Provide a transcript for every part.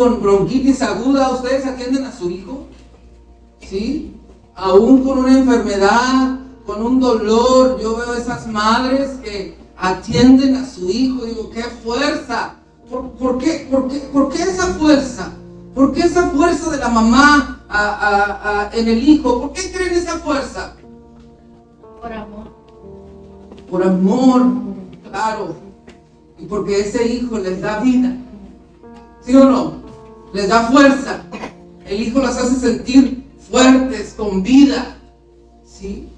con bronquitis aguda, ¿ustedes atienden a su hijo? ¿Sí? Aún con una enfermedad, con un dolor, yo veo esas madres que atienden a su hijo, digo, qué fuerza. ¿Por, qué, por, qué, ¿Por qué esa fuerza? ¿Por qué esa fuerza de la mamá en el hijo? ¿Por qué creen esa fuerza? Por amor. Por amor, claro. Y porque ese hijo les da vida. ¿Sí o no? Les da fuerza. El hijo las hace sentir fuertes, con vida. ¿Sí?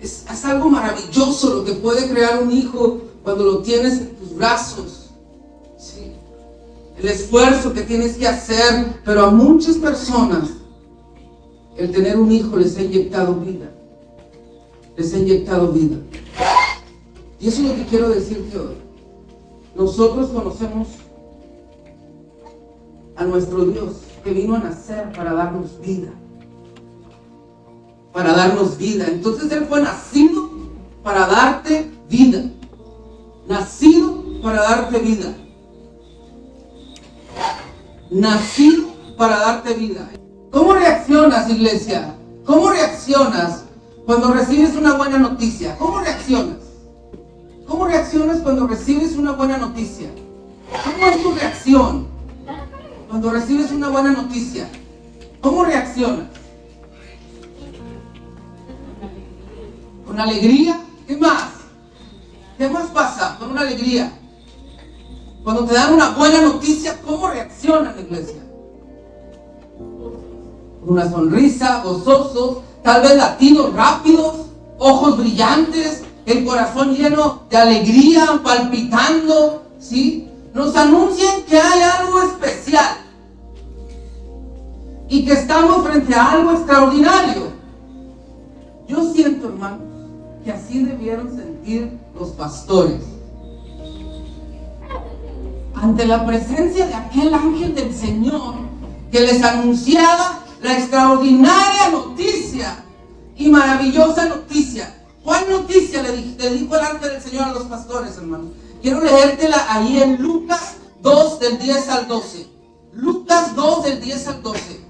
Es, es, algo maravilloso lo que puede crear un hijo cuando lo tienes en tus brazos. ¿Sí? El esfuerzo que tienes que hacer, pero a muchas personas el tener un hijo les ha inyectado vida. Les ha inyectado vida. Y eso es lo que quiero decirte hoy. Nosotros conocemos a nuestro Dios que vino a nacer para darnos vida. Para darnos vida. Entonces Él fue nacido para darte vida. Nacido para darte vida. Nacido para darte vida. ¿Cómo reaccionas, iglesia? ¿Cómo reaccionas cuando recibes una buena noticia? ¿Cómo reaccionas? ¿Cómo reaccionas cuando recibes una buena noticia? ¿Cómo es tu reacción? Cuando recibes una buena noticia, ¿cómo reaccionas? ¿Con alegría? ¿Qué más? ¿Qué más pasa con una alegría? Cuando te dan una buena noticia, ¿cómo reacciona la iglesia? Con una sonrisa, gozosos, tal vez latidos rápidos, ojos brillantes, el corazón lleno de alegría, palpitando, ¿sí? nos anuncian que hay algo especial y que estamos frente a algo extraordinario. Yo siento, hermanos, que así debieron sentir los pastores. Ante la presencia de aquel ángel del Señor que les anunciaba la extraordinaria noticia y maravillosa noticia. ¿Cuál noticia le, dijo el ángel del Señor a los pastores, hermanos? Quiero leértela ahí en Lucas 2 del 10 al 12. Lucas 2 del 10 al 12.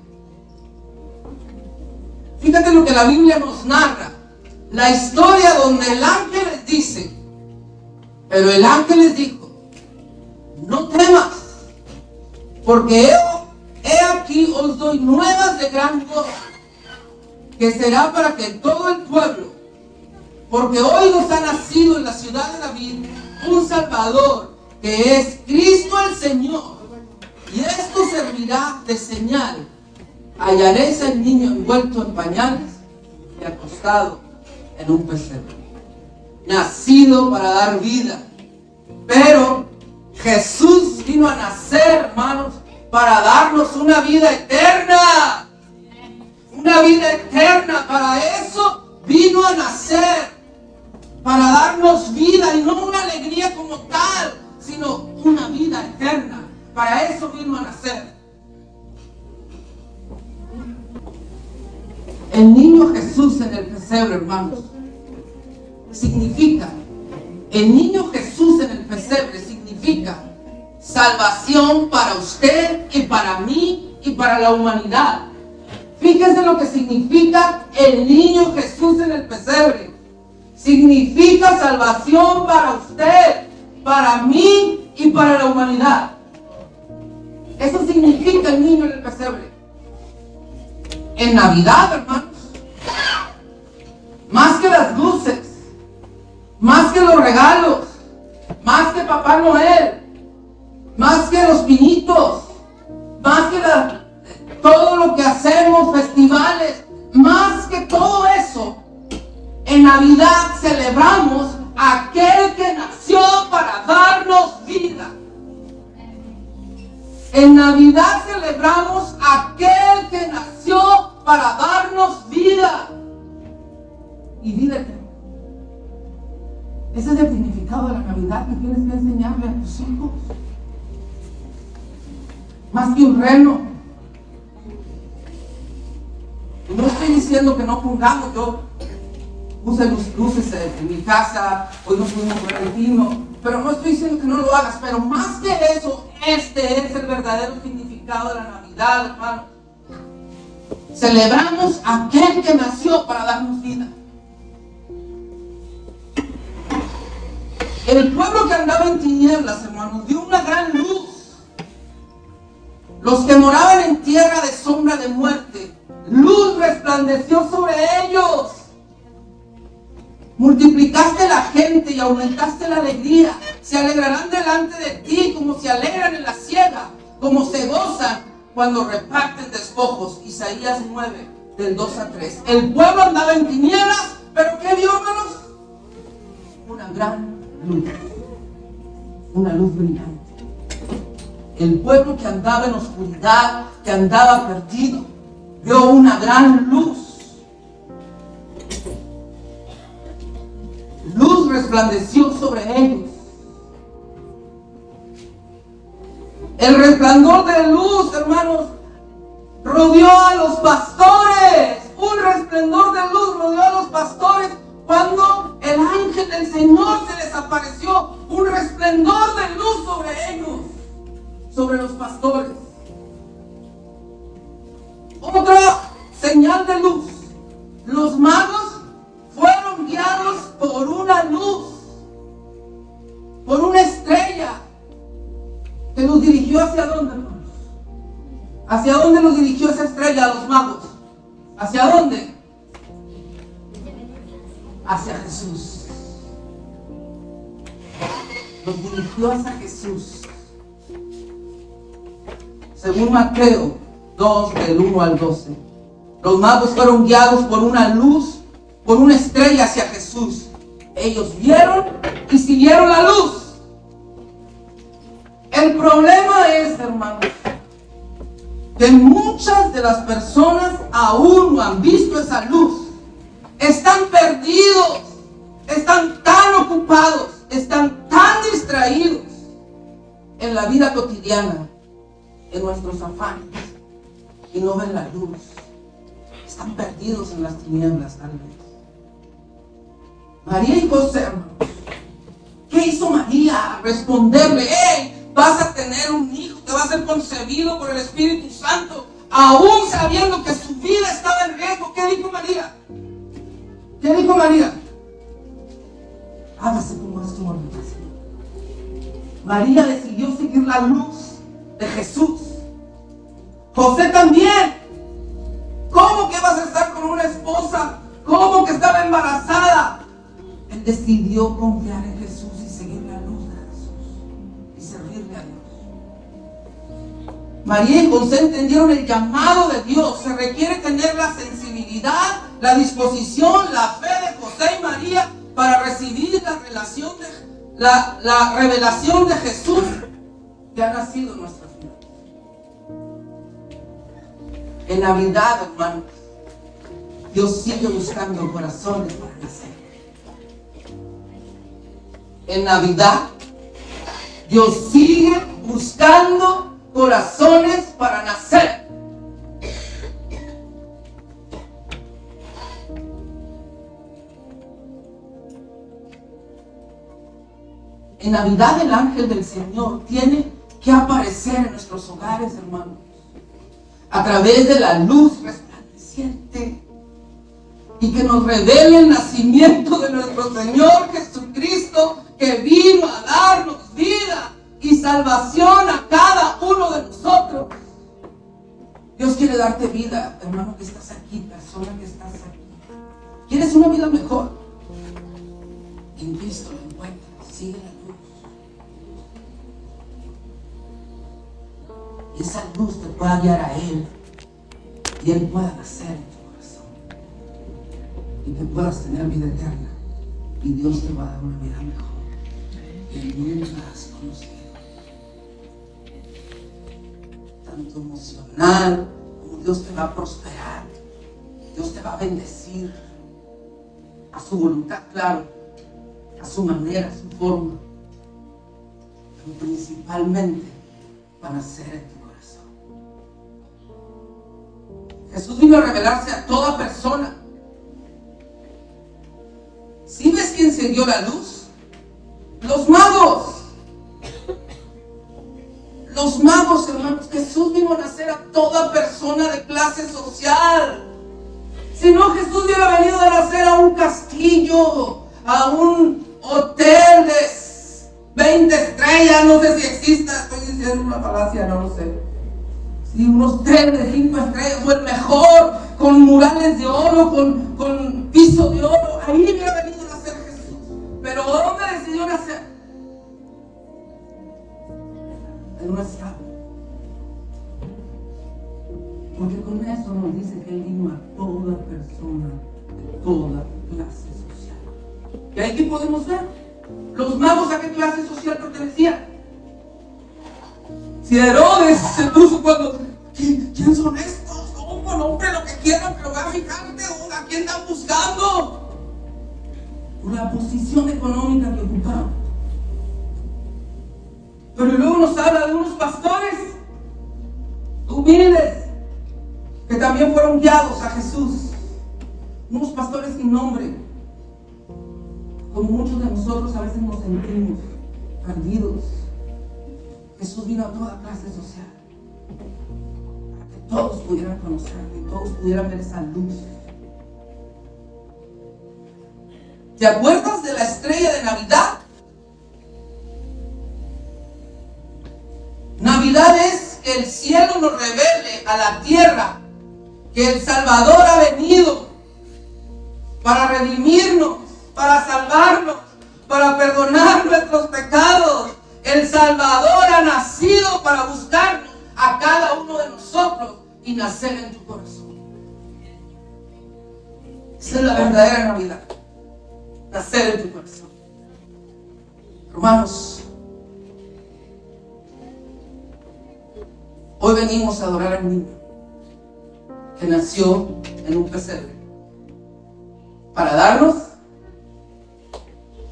Fíjate lo que la Biblia nos narra. La historia donde el ángel les dice, pero el ángel les dijo, no temas, porque he, aquí os doy nuevas de gran gozo, que será para que todo el pueblo, porque hoy nos ha nacido en la ciudad de David un Salvador que es Cristo el Señor. Y esto servirá de señal. Hallaréis al niño envuelto en pañales y acostado en un pesebre. Nacido para dar vida. Pero Jesús vino a nacer, hermanos, para darnos una vida eterna. Una vida eterna. Para eso vino a nacer para darnos vida y no una alegría como tal, sino una vida eterna. Para eso vino a nacer. Pesebre, hermanos, significa, el niño Jesús en el pesebre significa salvación para usted y para mí y para la humanidad. Fíjense lo que significa el niño Jesús en el pesebre significa salvación para usted, para mí y para la humanidad. Eso significa el niño en el pesebre. En Navidad, hermanos, más que las luces, más que los regalos, más que Papá Noel, más que los pinitos, más que todo lo que hacemos, festivales, más que todo eso, en Navidad celebramos a aquel que nació para darnos vida. En Navidad celebramos a aquel que nació para darnos. Y eterna. Ese es el significado de la Navidad que tienes que enseñarle a tus hijos. Más que un reno. No estoy diciendo que no pongamos, yo puse luces en mi casa, hoy no pudimos ver el vino, pero no estoy diciendo que no lo hagas, pero más que eso, Este es el verdadero significado de la Navidad, hermano. Celebramos a aquel que nació para darnos vida. El pueblo que andaba en tinieblas, hermanos, dio una gran luz. Los que moraban en tierra de sombra de muerte, luz resplandeció sobre ellos. Multiplicaste la gente y aumentaste la alegría. Se alegrarán delante de ti como se alegran en la ciega, como se gozan cuando reparten despojos. Isaías 9, del 2 a 3. El pueblo andaba en tinieblas, pero ¿qué vio, hermanos? Una gran luz. Una luz brillante. El pueblo que andaba en oscuridad, que andaba perdido, vio una gran luz luz resplandeció sobre ellos. El resplandor de luz, hermanos, rodeó a los pastores. Un resplandor de luz rodeó a los pastores cuando el ángel del Señor se desapareció. Un resplandor de luz sobre ellos, sobre los pastores. Otra señal de luz. Los magos fueron guiados por una luz, por una estrella que nos dirigió hacia dónde, hermanos? ¿Hacia dónde nos dirigió esa estrella a los magos? ¿Hacia dónde? Hacia Jesús. Nos dirigió hacia Jesús. Según Mateo 2, del 1 al 12. Los magos fueron guiados por una luz por una estrella hacia Jesús. Ellos vieron y siguieron la luz. El problema es, hermanos, que muchas de las personas aún no han visto esa luz. Están perdidos, están tan ocupados, están tan distraídos en la vida cotidiana, en nuestros afanes, y no ven la luz. Están perdidos en las tinieblas tal vez. María y José, ¿Qué hizo María? Responderle, hey, vas a tener un hijo que va a ser concebido por el Espíritu Santo, aún sabiendo que su vida estaba en riesgo. ¿Qué dijo María? ¿Qué dijo María? Hágase como es tu voluntad. María decidió seguir la luz de Jesús. José también. ¿Cómo que vas a estar con una esposa? ¿Cómo que estaba embarazada? decidió confiar en Jesús y seguir la luz de Jesús y servirle a Dios. María y José entendieron el llamado de Dios. Se requiere tener la sensibilidad, la disposición, la fe de José y María para recibir la relación de la, la revelación de Jesús que ha nacido en nuestras vidas. En Navidad, hermanos, Dios sigue buscando corazones para nacer en Navidad, Dios sigue buscando corazones para nacer. En Navidad el ángel del Señor tiene que aparecer en nuestros hogares, hermanos, a través de la luz resplandeciente y que nos revele el nacimiento de nuestro Señor Jesucristo que vino a darnos vida y salvación a cada uno de nosotros. Dios quiere darte vida, hermano que estás aquí, persona que estás aquí. ¿Quieres una vida mejor? En Cristo lo encuentras, sigue la esa luz te pueda guiar a Él y Él pueda nacer en tu corazón. Y que puedas tener vida eterna. Y Dios te va a dar una vida mejor que nunca has conocido. Tanto emocional como Dios te va a prosperar. Dios te va a bendecir. A su voluntad, claro. A su manera, a su forma. Pero principalmente van a ser Jesús vino a revelarse a toda persona. Si ves quién se dio la luz? Los magos. los magos, hermanos, Jesús vino a nacer a toda persona de clase social. Si no, Jesús hubiera venido a nacer a un castillo, a un hotel de 20 estrellas, no sé si exista, estoy diciendo una falacia, no lo sé. Si un hotel de 5 estrellas fue el mejor, con murales de oro, con, con piso de oro, ahí hubiera venido a nacer Jesús. Pero ¿dónde decidió nacer? En una escala. Porque con eso nos dice que Él vino a toda persona de toda clase social. Y aquí podemos ver los magos a qué clase social pertenecían. Si Herodes se puso cuando, ¿quién, quién son estos? ¿Cómo? Hombre, lo que quieran, pero va a fijarte a quién están buscando. Por la posición económica que ocupaban. Pero luego nos habla de unos pudieran ver esa luz. ¿Te acuerdas de la estrella de Navidad? Navidad es que el cielo nos revele a la tierra que el Salvador ha venido para redimirnos, para salvarnos, para perdonar nuestros pecados. El Salvador ha nacido para buscarnos a cada uno de nosotros y nacer en tu corazón. Esa es la verdadera Navidad. Nacer en tu corazón. Hermanos, hoy venimos a adorar al niño que nació en un pesebre. Para darnos,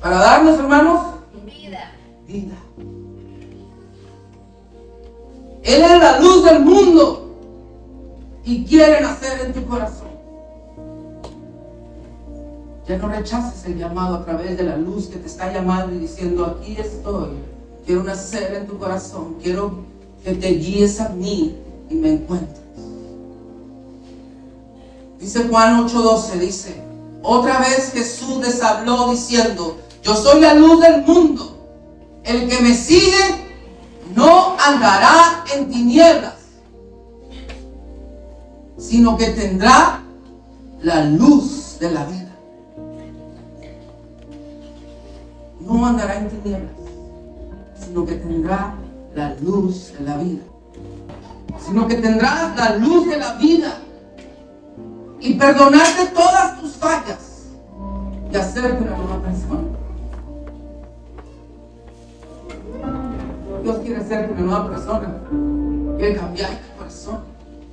para darnos, hermanos, Vida. vida. Él es la luz del mundo y quiere nacer en tu corazón. Ya no rechaces el llamado a través de la luz que te está llamando y diciendo, aquí estoy, quiero nacer en tu corazón, quiero que te guíes a mí y me encuentres. Dice Juan 8:12, dice, otra vez Jesús les habló diciendo, yo soy la luz del mundo, el que me sigue no andará en tinieblas, sino que tendrá la luz de la vida. No andará en tinieblas, sino que tendrá la luz de la vida. Sino que tendrá la luz de la vida y perdonarte todas tus fallas y hacerte una nueva persona. Dios quiere hacerte una nueva persona. Quiere cambiar tu corazón.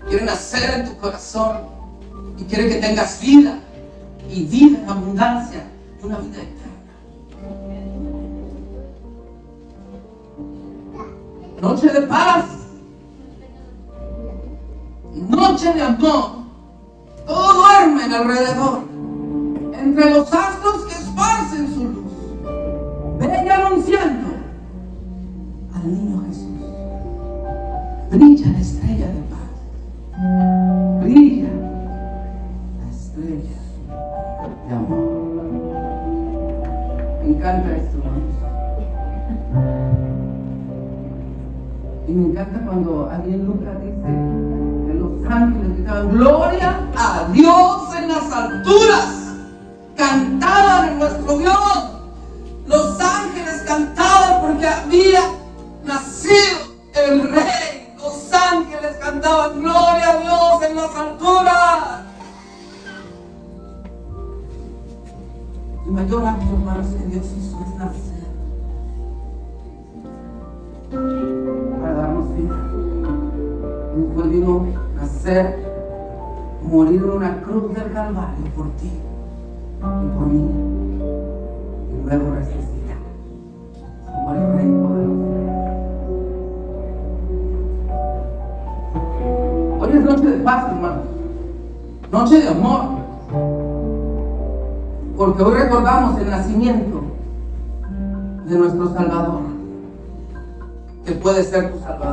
Quiere nacer en tu corazón. Y quiere que tengas vida. Y vida en abundancia. Y una vida eterna. Noche de paz. Noche de amor. Todo duerme alrededor. Entre los astros que esparcen su luz. Ven anunciando al niño Jesús. Brilla la estrella de paz. Brilla la estrella de amor. Me encanta esto, me encanta cuando alguien en Lucas dice que los ángeles gritaban, gloria a Dios en las alturas. Cantaban en nuestro Dios. Y después vino a nacer, morir en una cruz del Calvario por ti y por mí. Y luego resucitar. Como el Rey poderoso. Hoy es noche de paz, hermanos. Noche de amor. Porque hoy recordamos el nacimiento de nuestro Salvador. Que puede ser tu Salvador.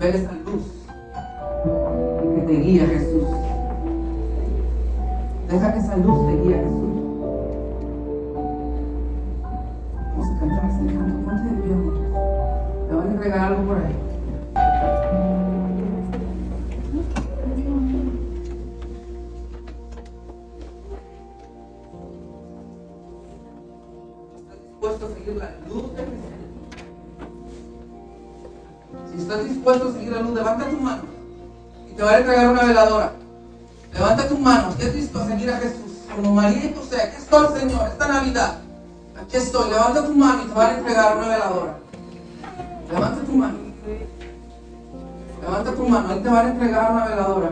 Ver esa luz que te guíe a Jesús. Deja que esa luz te guíe Jesús. Vamos a cantar ese canto. Ponte de pie. Te van a entregar algo por ahí. ¿Estás dispuesto a seguir la luz de Jesús? Si estás dispuesto a seguir la luz, levanta tu mano y te va a entregar una veladora. Levanta tus manos, ¿estás dispuesto a seguir a Jesús? Como María y José, aquí estoy, Señor, esta Navidad. Aquí estoy, levanta tu mano y te va a entregar una veladora. Levanta tu mano. Levanta tu mano, Él te va a entregar una veladora.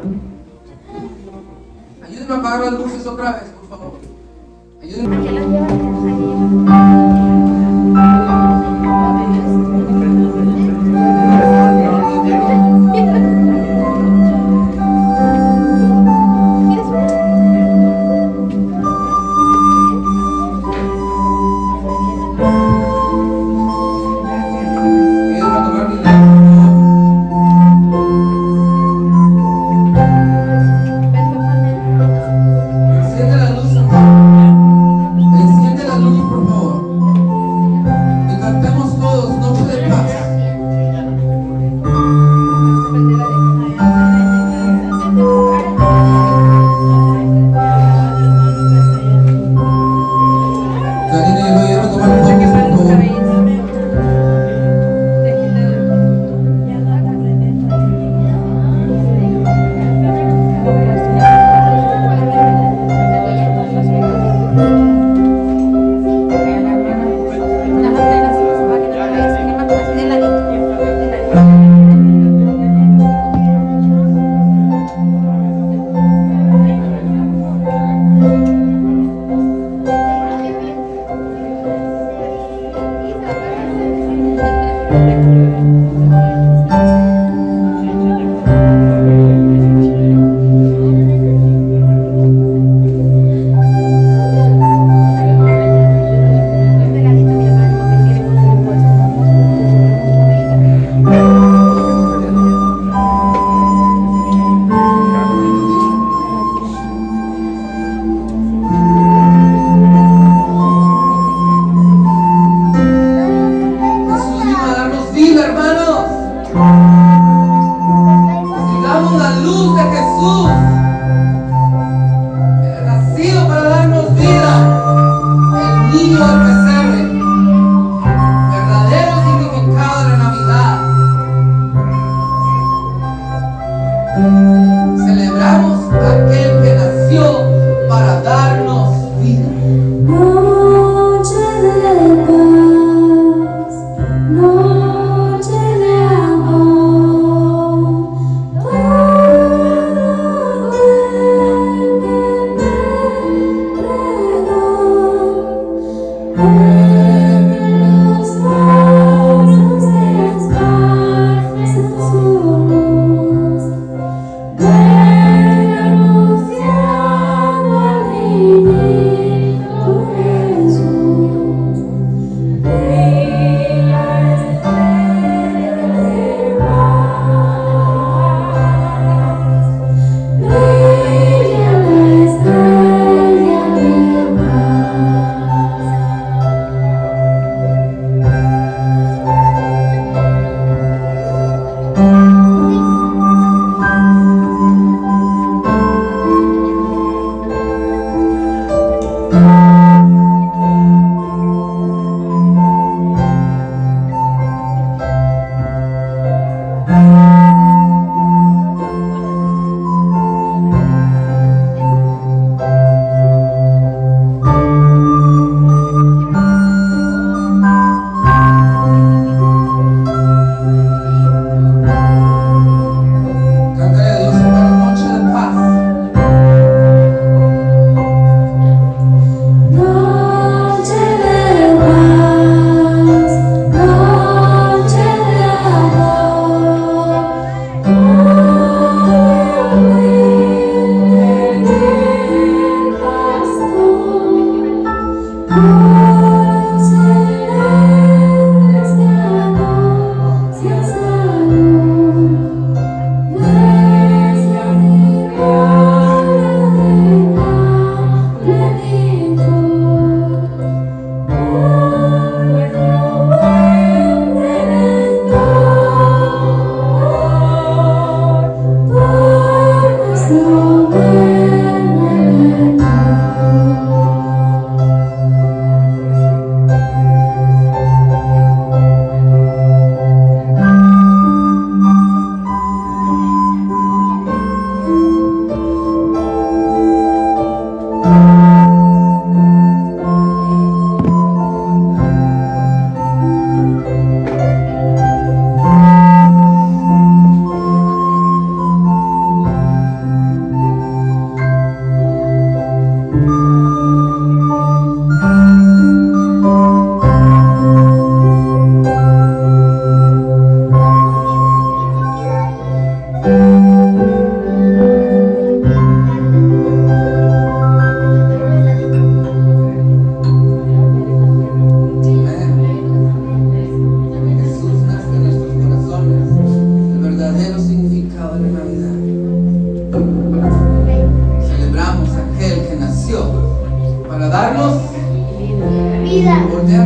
Ayúdame a apagar las luces otra vez, por favor. Ayúdame.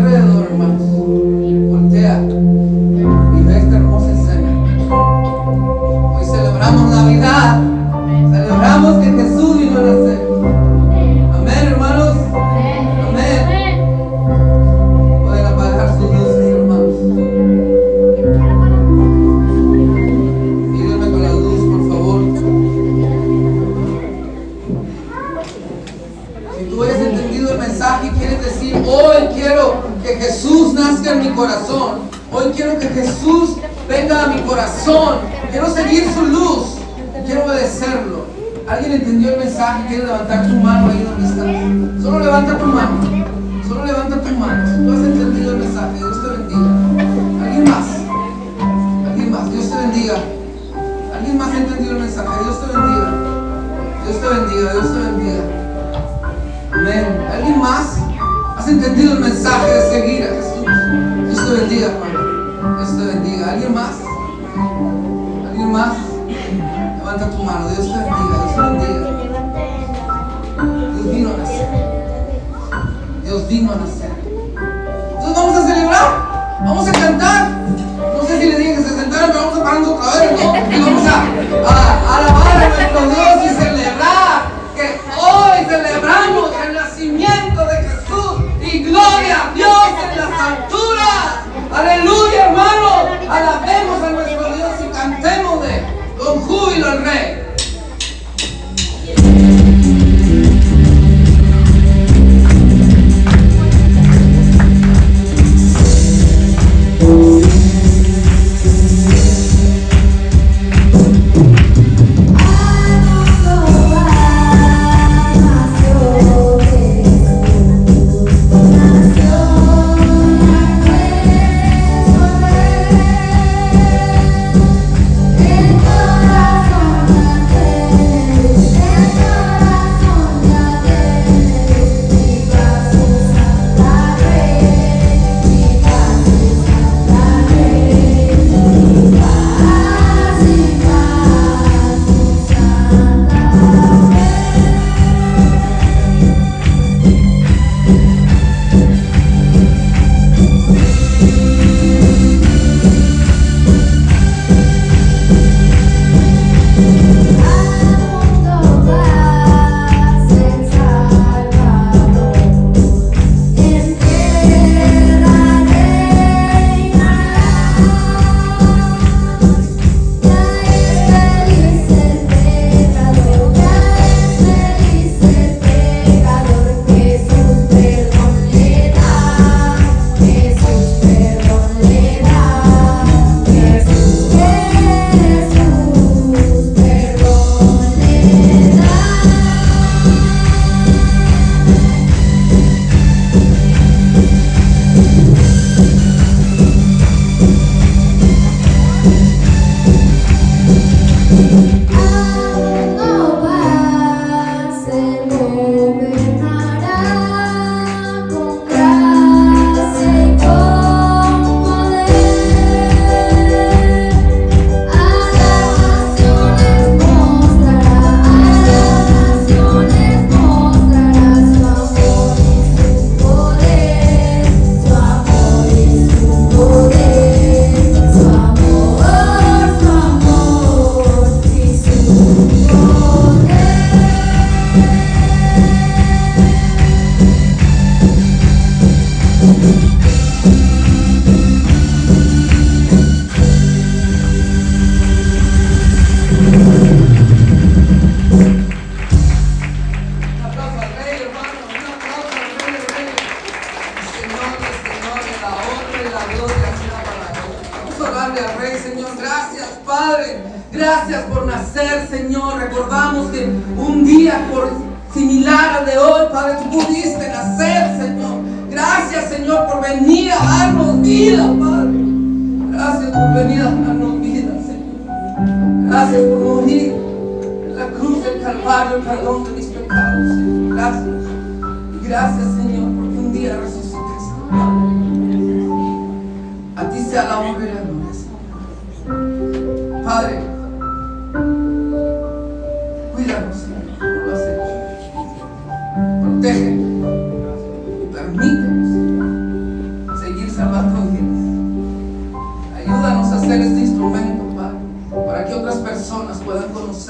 alrededor más. ¿Alguien más? Levanta tu mano. Dios te bendiga. Dios te bendiga. Dios vino a nacer. Dios vino a nacer. Entonces vamos a celebrar. Vamos a cantar. No sé si les dije que se sentaran, pero vamos a parar otra vez, ¿no? Y vamos a, alabar a nuestro Dios y celebrar que hoy celebramos el nacimiento de Jesús y gloria a Dios en las alturas. Aleluya, hermano. A la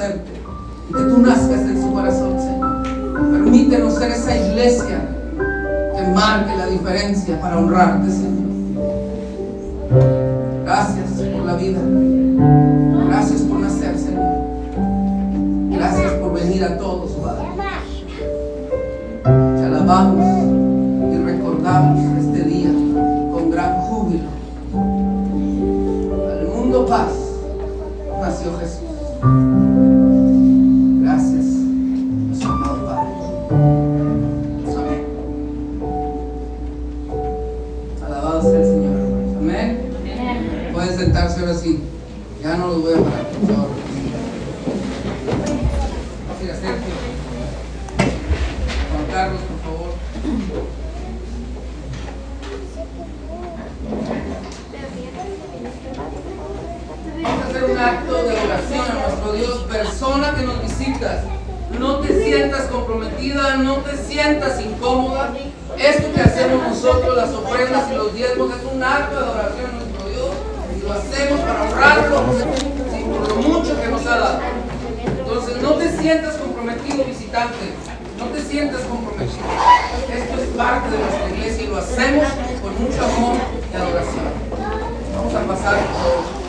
conocerte, que tú nazcas en su corazón, Señor. Permítenos ser esa iglesia que marque la diferencia para honrarte, Señor. Gracias por la vida. Gracias por nacer, Señor. Gracias por venir a todos, Padre. Te alabamos. nuestro Dios, persona que nos visitas, no te sientas comprometida, no te sientas incómoda. Esto que hacemos nosotros, las ofrendas y los diezmos, es un acto de adoración a nuestro Dios y lo hacemos para honrarlo y por lo mucho que nos ha dado. Entonces, no te sientas comprometido, visitante. No te sientas comprometido. Esto es parte de nuestra iglesia y lo hacemos con mucho amor y adoración. Vamos a pasar por.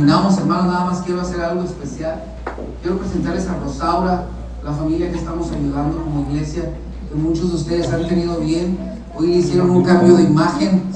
terminamos, hermanos, nada más quiero hacer algo especial. Quiero presentarles a Rosaura, la familia que estamos ayudando como iglesia, que muchos de ustedes han tenido bien. Hoy le hicieron un cambio de imagen